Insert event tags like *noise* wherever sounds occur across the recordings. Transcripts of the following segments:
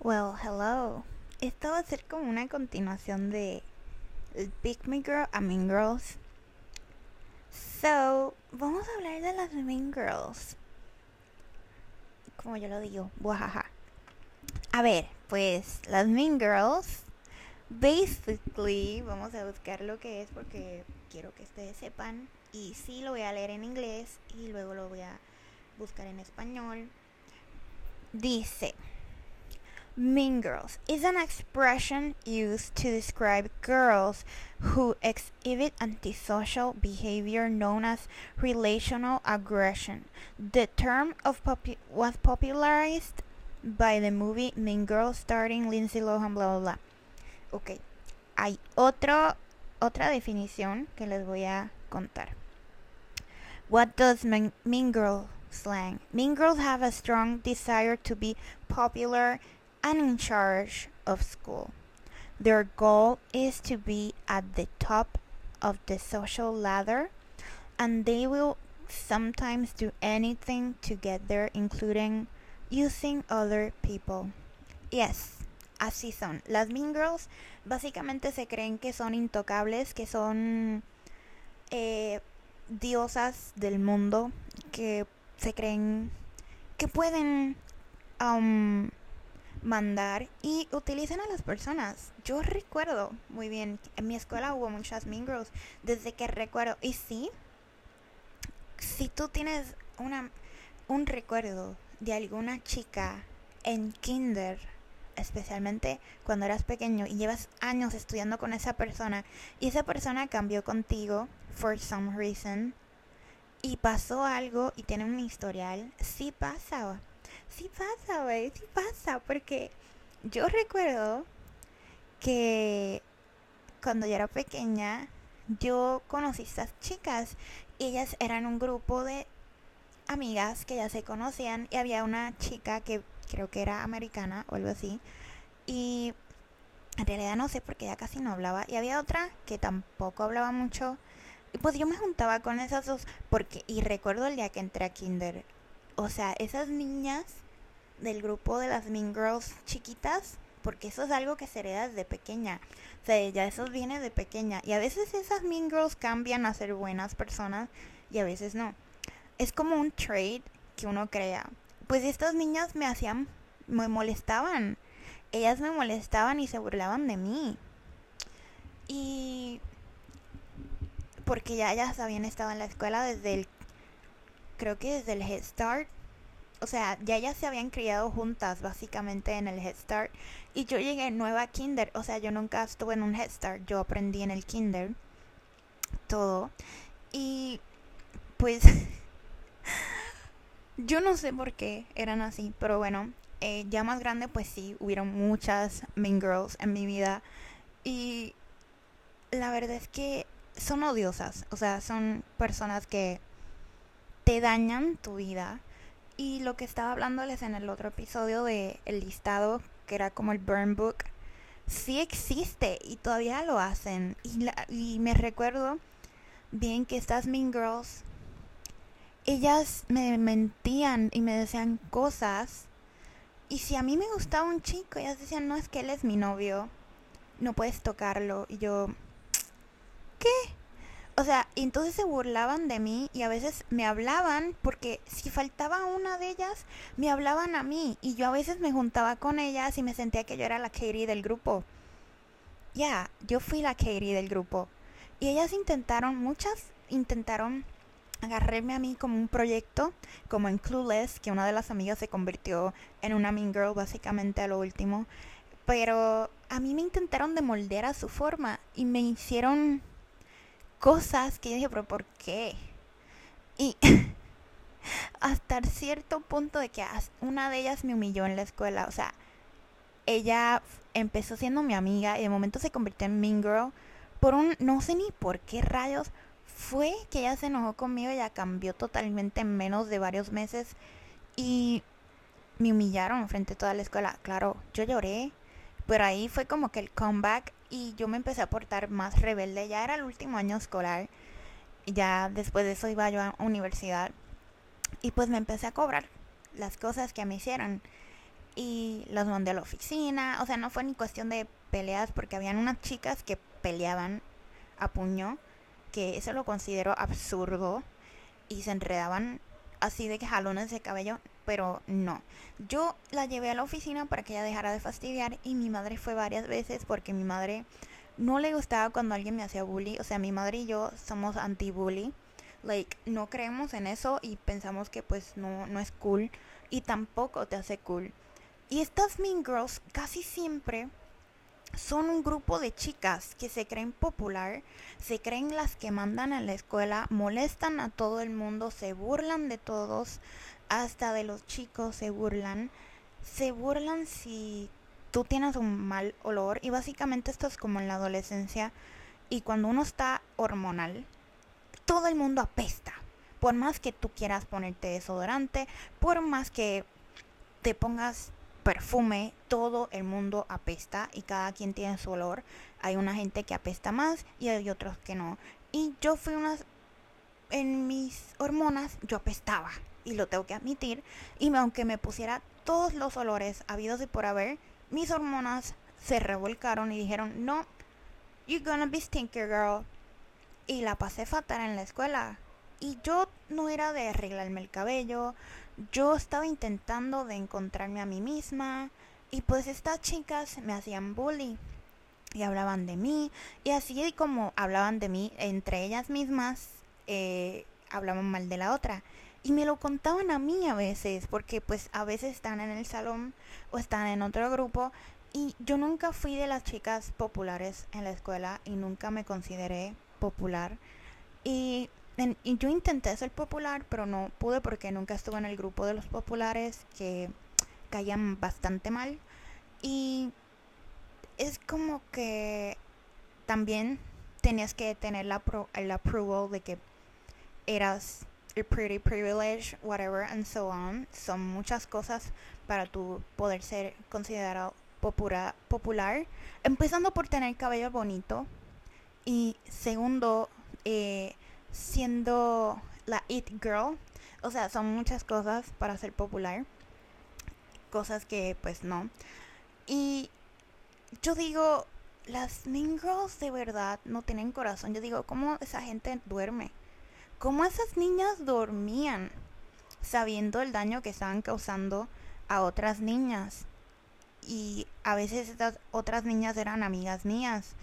Well, hello. Esto va a ser como una continuación de Big Me Girl a Mean Girls. So, vamos a hablar de las Mean Girls. Como yo lo digo, buajaja. A ver, pues las Mean Girls. Basically, vamos a buscar lo que es porque quiero que ustedes sepan. Y sí, lo voy a leer en inglés y luego lo voy a buscar en español. Dice. Mean girls is an expression used to describe girls who exhibit antisocial behavior known as relational aggression. The term popu- was popularized by the movie Mean Girls starring Lindsay Lohan, bla bla bla. Ok, hay otro, otra definición que les voy a contar. What does mean girl slang? Mean girls have a strong desire to be popular and in charge of school. Their goal is to be at the top of the social ladder, and they will sometimes do anything to get there, including using other people. Yes, así son. Las Mean Girls básicamente se creen que son intocables, que son eh, diosas del mundo, que se creen que pueden um, mandar y utilizan a las personas. Yo recuerdo muy bien, en mi escuela hubo muchas Mean desde que recuerdo. Y sí, si tú tienes una, un recuerdo de alguna chica en kinder, especialmente cuando eras pequeño y llevas años estudiando con esa persona y esa persona cambió contigo for some reason y pasó algo y tiene un historial, sí pasa. Sí pasa, güey, sí pasa, porque yo recuerdo que cuando yo era pequeña, yo conocí a estas chicas y ellas eran un grupo de amigas que ya se conocían y había una chica que creo que era americana o algo así y en realidad no sé porque ella casi no hablaba y había otra que tampoco hablaba mucho y pues yo me juntaba con esas dos porque y recuerdo el día que entré a kinder o sea, esas niñas del grupo de las Mean Girls chiquitas, porque eso es algo que se hereda desde pequeña. O sea, ya eso viene de pequeña. Y a veces esas Mean Girls cambian a ser buenas personas y a veces no. Es como un trade que uno crea. Pues estas niñas me hacían, me molestaban. Ellas me molestaban y se burlaban de mí. Y porque ya ellas habían estado en la escuela desde el creo que desde el Head Start. O sea, ya ellas se habían criado juntas básicamente en el Head Start. Y yo llegué nueva a Kinder. O sea, yo nunca estuve en un Head Start. Yo aprendí en el Kinder. Todo. Y pues... *laughs* yo no sé por qué eran así. Pero bueno, eh, ya más grande pues sí, hubieron muchas Mean Girls en mi vida. Y la verdad es que son odiosas. O sea, son personas que te dañan tu vida. Y lo que estaba hablándoles en el otro episodio de el listado, que era como el burn book, sí existe y todavía lo hacen. Y, me recuerdo bien que estas Mean Girls, ellas me mentían y me decían cosas. Y si a mí me gustaba un chico, ellas decían, no, es que él es mi novio, no puedes tocarlo. Y yo, ¿qué? O sea, entonces se burlaban de mí y a veces me hablaban porque si faltaba una de ellas, me hablaban a mí y yo a veces me juntaba con ellas y me sentía que yo era la Katie del grupo. Ya, yo fui la Katie del grupo. Y ellas intentaron, muchas intentaron agarrarme a mí como un proyecto, como en Clueless, que una de las amigas se convirtió en una Mean Girl básicamente a lo último. Pero a mí me intentaron de moldear a su forma y me hicieron cosas que yo dije, pero ¿por qué? Y *laughs* hasta cierto punto de que una de ellas me humilló en la escuela, o sea, ella empezó siendo mi amiga y de momento se convirtió en Mean Girl por un, no sé ni por qué rayos, fue que ella se enojó conmigo, ella cambió totalmente en menos de varios meses y me humillaron frente a toda la escuela. Claro, yo lloré, pero ahí fue como que el comeback y yo me empecé a portar más rebelde. Ya era el último año escolar. Ya después de eso iba yo a universidad. Y pues me empecé a cobrar las cosas que me hicieron. y las mandé a la oficina. O sea, no fue ni cuestión de peleas porque habían unas chicas que peleaban a puño, que eso lo considero absurdo y se enredaban así de jalones de cabello, pero no. Yo la llevé a la oficina para que ella dejara de fastidiar y mi madre fue varias veces porque mi madre no le gustaba cuando alguien me hacía bully. O sea, mi madre y yo somos anti-bully. Like, no creemos en eso y pensamos que pues no, no es cool y tampoco te hace cool. Y estas Mean Girls casi siempre son un grupo de chicas que se creen popular, se creen las que mandan a la escuela, molestan a todo el mundo, se burlan de todos, hasta de los chicos se burlan, se burlan si tú tienes un mal olor y básicamente esto es como en la adolescencia y cuando uno está hormonal, todo el mundo apesta. Por más que tú quieras ponerte desodorante, por más que te pongas perfume, todo el mundo apesta y cada quien tiene su olor. Hay una gente que apesta más y hay otros que no. Y yo fui unas en mis hormonas yo apestaba y lo tengo que admitir y aunque me pusiera todos los olores habidos y por haber, mis hormonas se revolcaron y dijeron, "No, you're gonna be stinker girl." Y la pasé fatal en la escuela. Y yo no era de arreglarme el cabello, yo estaba intentando de encontrarme a mí misma y pues estas chicas me hacían bully y hablaban de mí y así como hablaban de mí entre ellas mismas eh, hablaban mal de la otra y me lo contaban a mí a veces porque pues a veces están en el salón o están en otro grupo y yo nunca fui de las chicas populares en la escuela y nunca me consideré popular y y yo intenté ser popular, pero no pude porque nunca estuve en el grupo de los populares que caían bastante mal. Y es como que también tenías que tener la el approval de que eras pretty privilege, whatever, and so on. Son muchas cosas para tu poder ser considerado popular, popular. Empezando por tener cabello bonito. Y segundo, eh, siendo la It Girl. O sea, son muchas cosas para ser popular. Cosas que pues no. Y yo digo, las Mean Girls de verdad no tienen corazón. Yo digo, ¿cómo esa gente duerme? ¿Cómo esas niñas dormían sabiendo el daño que estaban causando a otras niñas? Y a veces estas otras niñas eran amigas mías.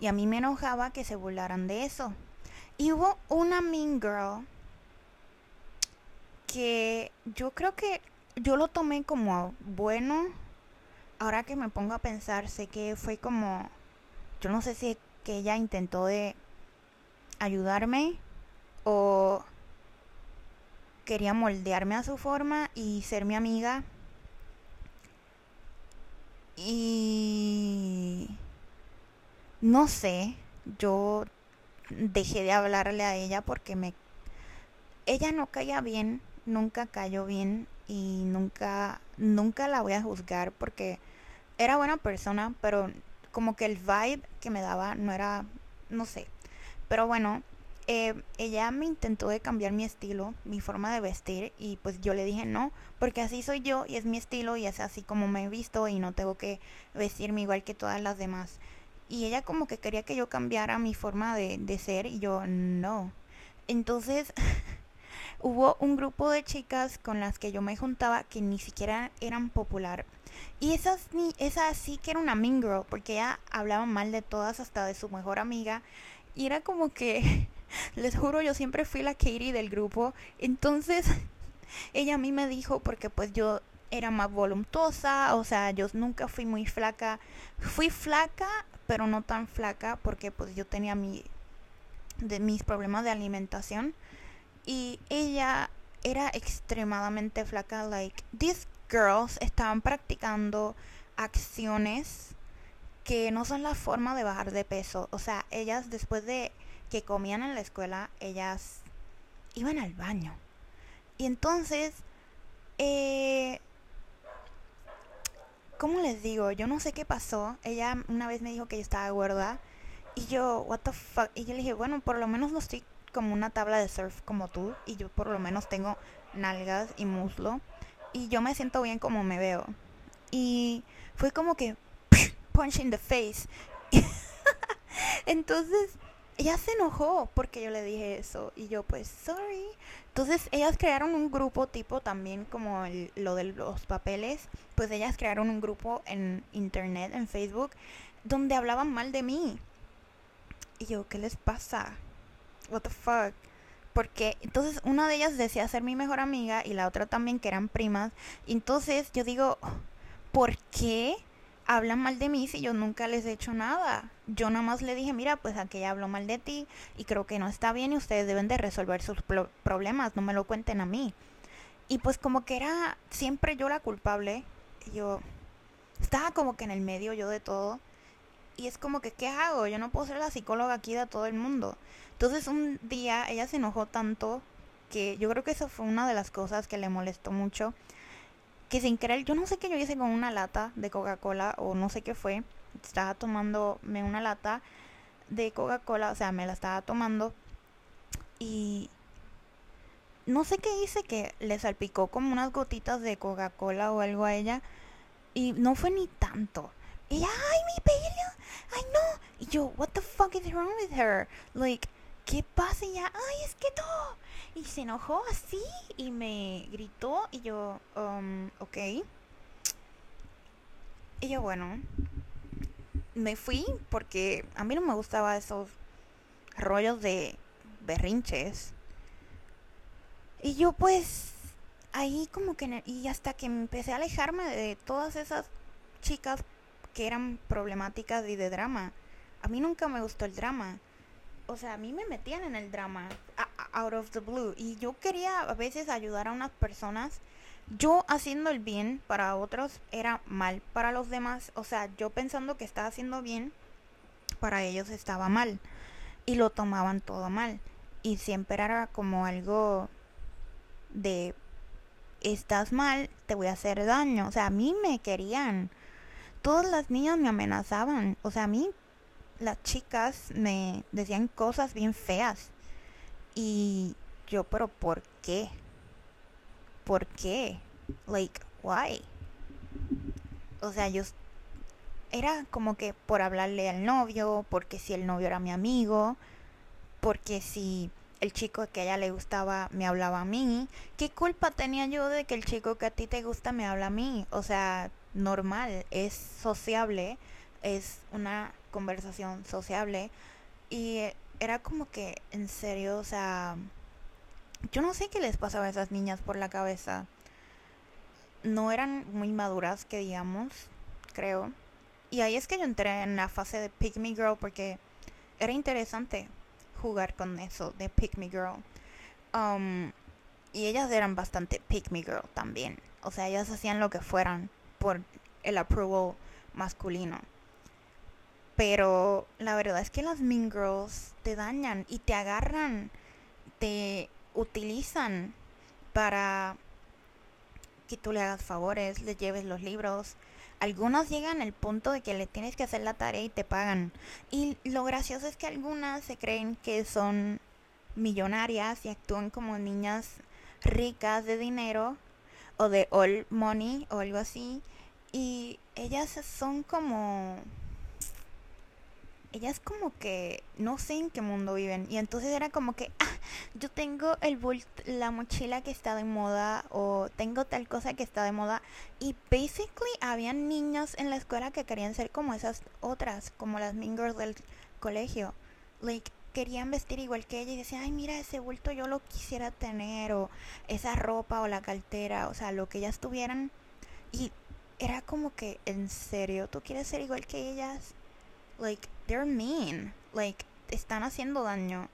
Y a mí me enojaba que se burlaran de eso. Y hubo una Mean Girl que yo creo que yo lo tomé como bueno. Ahora que me pongo a pensar, sé que fue como, yo no sé si que ella intentó de ayudarme o quería moldearme a su forma y ser mi amiga. Y no sé, yo dejé de hablarle a ella porque me ella no caía bien, nunca cayó bien y nunca nunca la voy a juzgar porque era buena persona, pero como que el vibe que me daba no era no sé. Pero bueno, eh, ella me intentó de cambiar mi estilo, mi forma de vestir y pues yo le dije no, porque así soy yo y es mi estilo y es así como me he visto y no tengo que vestirme igual que todas las demás. Y ella como que quería que yo cambiara mi forma de, ser y yo no. Entonces *laughs* hubo un grupo de chicas con las que yo me juntaba que ni siquiera eran popular. Y esas, ni, esa sí que era una mean girl porque ella hablaba mal de todas hasta de su mejor amiga. Y era como que, *laughs* *laughs* les juro, yo siempre fui la Katie del grupo. Entonces *laughs* ella a mí me dijo, porque pues yo era más voluptuosa, o sea, yo nunca fui muy flaca. Fui flaca, pero no tan flaca porque pues yo tenía mi de mis problemas de alimentación y ella era extremadamente flaca like these girls estaban practicando acciones que no son la forma de bajar de peso o sea ellas después de que comían en la escuela ellas iban al baño y entonces eh, ¿Cómo les digo? Yo no sé qué pasó. Ella una vez me dijo que yo estaba gorda. Y yo, what the fuck. Y yo le dije, bueno, por lo menos no estoy como una tabla de surf como tú. Y yo por lo menos tengo nalgas y muslo. Y yo me siento bien como me veo. Y fue como que *laughs* punch in the face. *laughs* Entonces, ella se enojó porque yo le dije eso. Y yo, pues, sorry. Entonces, ellas crearon un grupo tipo también como lo de los papeles. Pues ellas crearon un grupo en internet, en Facebook, donde hablaban mal de mí. Y yo, ¿qué les pasa? What the fuck? Porque entonces una de ellas decía ser mi mejor amiga y la otra también que eran primas. Entonces yo digo, ¿por qué hablan mal de mí si yo nunca les he hecho nada? Yo nada más le dije, mira, pues aquella habló mal de ti y creo que no está bien y ustedes deben de resolver sus problemas, no me lo cuenten a mí. Y pues como que era siempre yo la culpable. yo estaba como que en el medio yo de todo. Y es como que, ¿qué hago? Yo no puedo ser la psicóloga aquí de todo el mundo. Entonces un día ella se enojó tanto que yo creo que eso fue una de las cosas que le molestó mucho. Que sin querer, yo no sé qué yo hice con una lata de Coca-Cola o no sé qué fue. Estaba tomándome una lata de Coca-Cola, o sea, me la estaba tomando. Y no sé qué hice que le salpicó como unas gotitas de Coca-Cola o algo a ella. Y no fue ni tanto. Y ay, mi pelo, ay no. Y yo, what the fuck is wrong with her? Like, ¿qué pasa? Y ella, ay, es que no. Y se enojó así y me gritó y yo, um, ok. Y yo, bueno, me fui porque a mí no me gustaba esos rollos de berrinches. Y yo pues ahí como que y hasta que empecé a alejarme de todas esas chicas que eran problemáticas y de drama. A mí nunca me gustó el drama. O sea, a mí me metían en el drama out of the blue y yo quería a veces ayudar a unas personas. Yo haciendo el bien para otros era mal para los demás. O sea, yo pensando que estaba haciendo bien, para ellos estaba mal. Y lo tomaban todo mal. Y siempre era como algo de, estás mal, te voy a hacer daño. O sea, a mí me querían todas las niñas me amenazaban. O sea, a mí las chicas me decían cosas bien feas. Y yo, pero ¿por qué? ¿Por qué? Like, why? O sea, yo era como que por hablarle al novio, porque si el novio era mi amigo, porque si el chico que a ella le gustaba me hablaba a mí, ¿qué culpa tenía yo de que el chico que a ti te gusta me habla a mí? O sea, normal, es sociable, es una conversación sociable y era como que en serio, o sea, yo no sé qué les pasaba a esas niñas por la cabeza. No eran muy maduras, que digamos, creo. Y ahí es que yo entré en la fase de Pick Me Girl porque era interesante jugar con eso de Pick Me Girl. Um, y ellas eran bastante Pick Me Girl también. O sea, ellas hacían lo que fueran por el approval masculino. Pero la verdad es que las Mean Girls te dañan y te agarran, te utilizan para que tú le hagas favores, le lleves los libros. Algunas llegan al punto de que le tienes que hacer la tarea y te pagan. Y lo gracioso es que algunas se creen que son millonarias y actúan como niñas ricas de dinero o de all money o algo así. Y ellas son como... Ellas como que no sé en qué mundo viven. Y entonces era como que, ah, yo tengo el la mochila que está de moda o tengo tal cosa que está de moda. Y basically habían niños en la escuela que querían ser como esas otras, como las mingers del colegio. Like, querían vestir igual que ella y decían, ay, mira, ese bulto yo lo quisiera tener, o esa ropa o la cartera, o sea, lo que ellas tuvieran. Y era como que, ¿en serio tú quieres ser igual que ellas? Like, they're mean. Like, están haciendo daño.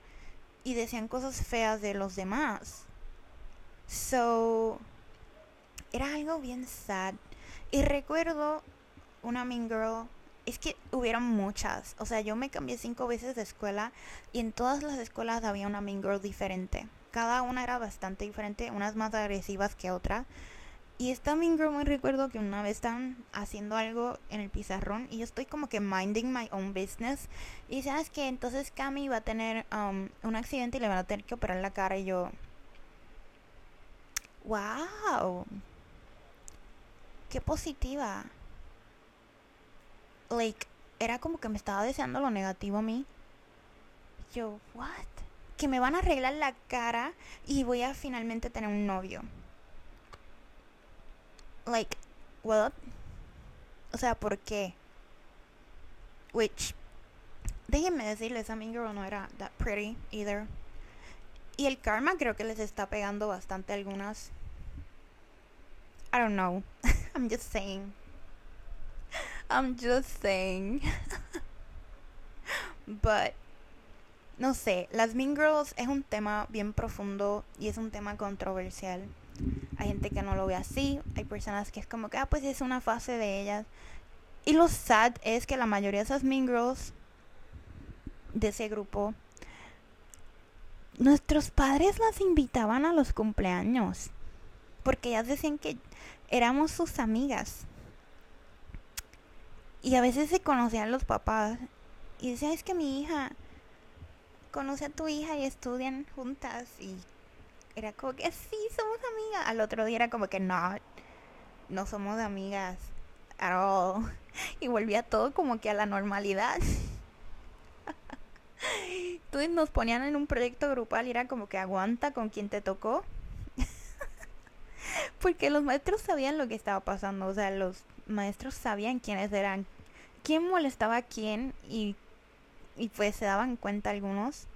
Y decían cosas feas de los demás. So, era algo bien sad. Y recuerdo una mean girl es que hubieron muchas. O sea, yo me cambié cinco veces de escuela y en todas las escuelas había una mean girl diferente. Cada una era bastante diferente, unas más agresivas que otras. Y mean girl me recuerdo que una vez estaban haciendo algo en el pizarrón y yo estoy como que minding my own business. Y sabes que entonces Cami va a tener um, un accidente y le van a tener que operar la cara y yo... ¡Wow! ¡Qué positiva! like, era como que me estaba deseando lo negativo a mí. Yo, what? Que me van a arreglar la cara y voy a finalmente tener un novio. Like, what? O sea, ¿por qué? Which, déjenme decirles, a Mean Girl no era that pretty either. Y el karma creo que les está pegando bastante algunas. I don't know. *laughs* I'm just saying. I'm just saying. *laughs* But no sé, las Mean Girls es un tema bien profundo y es un tema controversial. Hay gente que no lo ve así, hay personas que es como que, ah, pues es una fase de ellas. Y lo sad es que la mayoría de esas Mean Girls de ese grupo, nuestros padres las invitaban a los cumpleaños. Porque ellas decían que éramos sus amigas. Y a veces se conocían los papás. Y decían, es que mi hija conoce a tu hija y estudian juntas. Y era como que sí, somos amigas. Al otro día era como que no, no somos amigas at all. *laughs* Y volvía todo como que a la normalidad. *laughs* Entonces nos ponían en un proyecto grupal y era como que aguanta con quien te tocó. *laughs* Porque los maestros sabían lo que estaba pasando. O sea, los maestros sabían quiénes eran. Quién molestaba a quién y, y pues se daban cuenta algunos.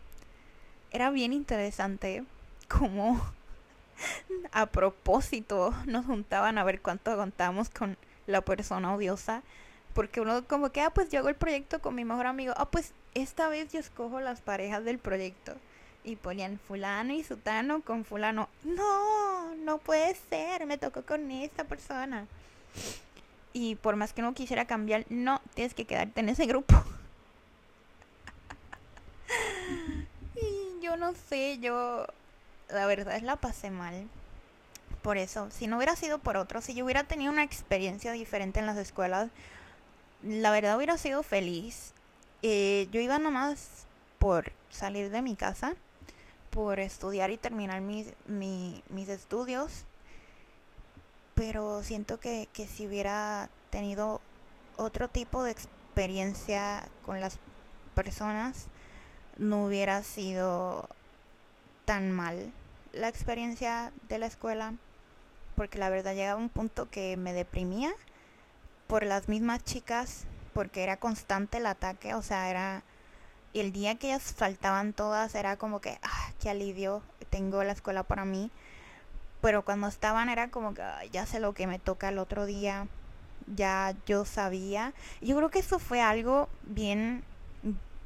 Era bien interesante como *laughs* a propósito nos juntaban a ver cuánto aguantábamos con la persona odiosa. Porque uno como que, ah, pues yo hago el proyecto con mi mejor amigo. Ah, pues esta vez yo escojo las parejas del proyecto. Y ponían fulano y sutano con fulano. No, no puede ser, me tocó con esta persona. Y por más que uno quisiera cambiar, no, tienes que quedarte en ese grupo. *laughs* y yo no sé, yo la verdad es la pasé mal. Por eso, si no hubiera sido por otro, si yo hubiera tenido una experiencia diferente en las escuelas, la verdad hubiera sido feliz. Eh, yo iba nomás por salir de mi casa, por estudiar y terminar mis, mis estudios. Pero siento que, que si hubiera tenido otro tipo de experiencia con las personas, no hubiera sido tan mal la experiencia de la escuela porque la verdad llegaba un punto que me deprimía por las mismas chicas porque era constante el ataque, o sea, era y el día que ellas faltaban todas era como que, ah, qué alivio, tengo la escuela para mí. Pero cuando estaban era como que ya sé lo que me toca el otro día, ya yo sabía. Yo creo que eso fue algo bien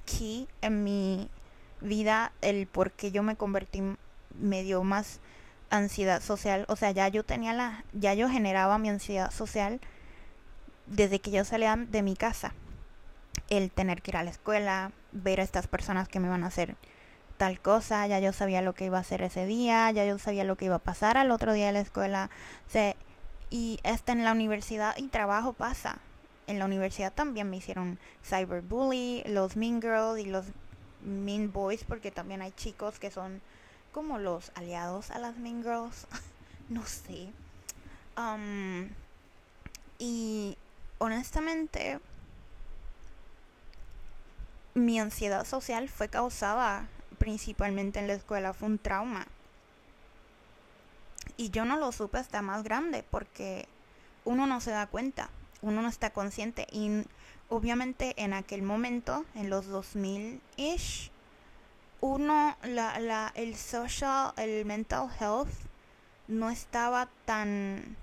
key en mi vida el por qué yo me convertí me dio más ansiedad social, o sea, ya yo tenía la ya yo generaba mi ansiedad social desde que yo salía de mi casa. El tener que ir a la escuela, ver a estas personas que me van a hacer tal cosa, ya yo sabía lo que iba a hacer ese día, ya yo sabía lo que iba a pasar al otro día de la escuela. Y hasta en la universidad y trabajo pasa. En la universidad también me hicieron cyberbully, los mean girls y los Mean Boys, porque también hay chicos que son como los aliados a las Mean Girls. *laughs* no sé. Um, y honestamente, mi ansiedad social fue causada principalmente en la escuela, fue un trauma. Y yo no lo supe hasta más grande porque uno no se da cuenta, uno no está consciente y obviamente en aquel momento, en los 2000-ish, uno, la, la, el social, el mental health no estaba tan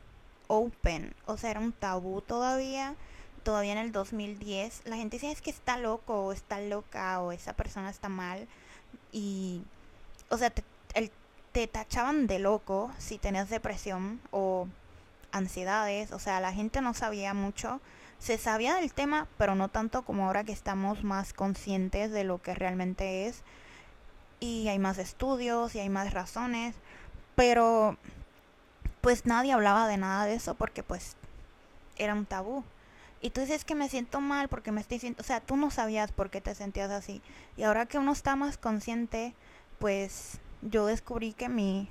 open, o sea, era un tabú todavía, todavía en el 2010. La gente decía es que está loco o está loca o esa persona está mal y, o sea, te, te tachaban de loco si tenías depresión o ansiedades, o sea, la gente no sabía mucho se sabía del tema, pero no tanto como ahora que estamos más conscientes de lo que realmente es. Y hay más estudios y hay más razones. Pero pues nadie hablaba de nada de eso porque pues era un tabú. Y tú dices que me siento mal porque me estoy sintiendo, o sea, tú no sabías por qué te sentías así. Y ahora que uno está más consciente, pues yo descubrí que mi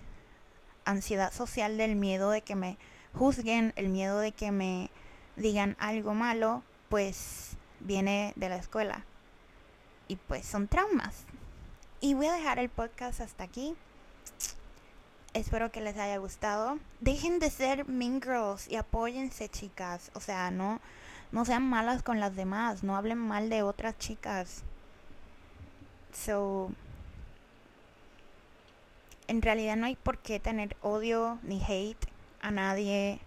ansiedad social del miedo de que me juzguen, el miedo de que me digan algo malo, pues viene de la escuela. Y pues son traumas. Y voy a dejar el podcast hasta aquí. Espero que les haya gustado. Dejen de ser mean girls y apóyense, chicas. O sea, no, no sean malas con las demás. No hablen mal de otras chicas. So, en realidad no hay por qué tener odio ni hate a nadie.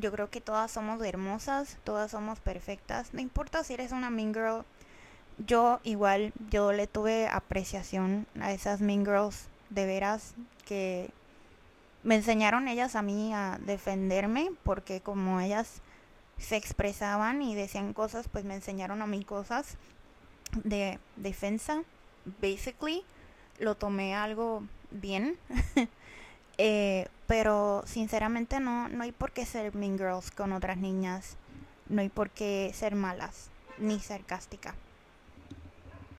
Yo creo que todas somos hermosas, todas somos perfectas. No importa si eres una mean girl. Yo igual, yo le tuve apreciación a esas mean girls de veras que me enseñaron ellas a mí a defenderme porque como ellas se expresaban y decían cosas, pues me enseñaron a mí cosas de defensa. Basically, lo tomé algo bien. *laughs* eh, pero sinceramente no, no hay por qué ser mean girls con otras niñas. No hay por qué ser malas ni sarcástica.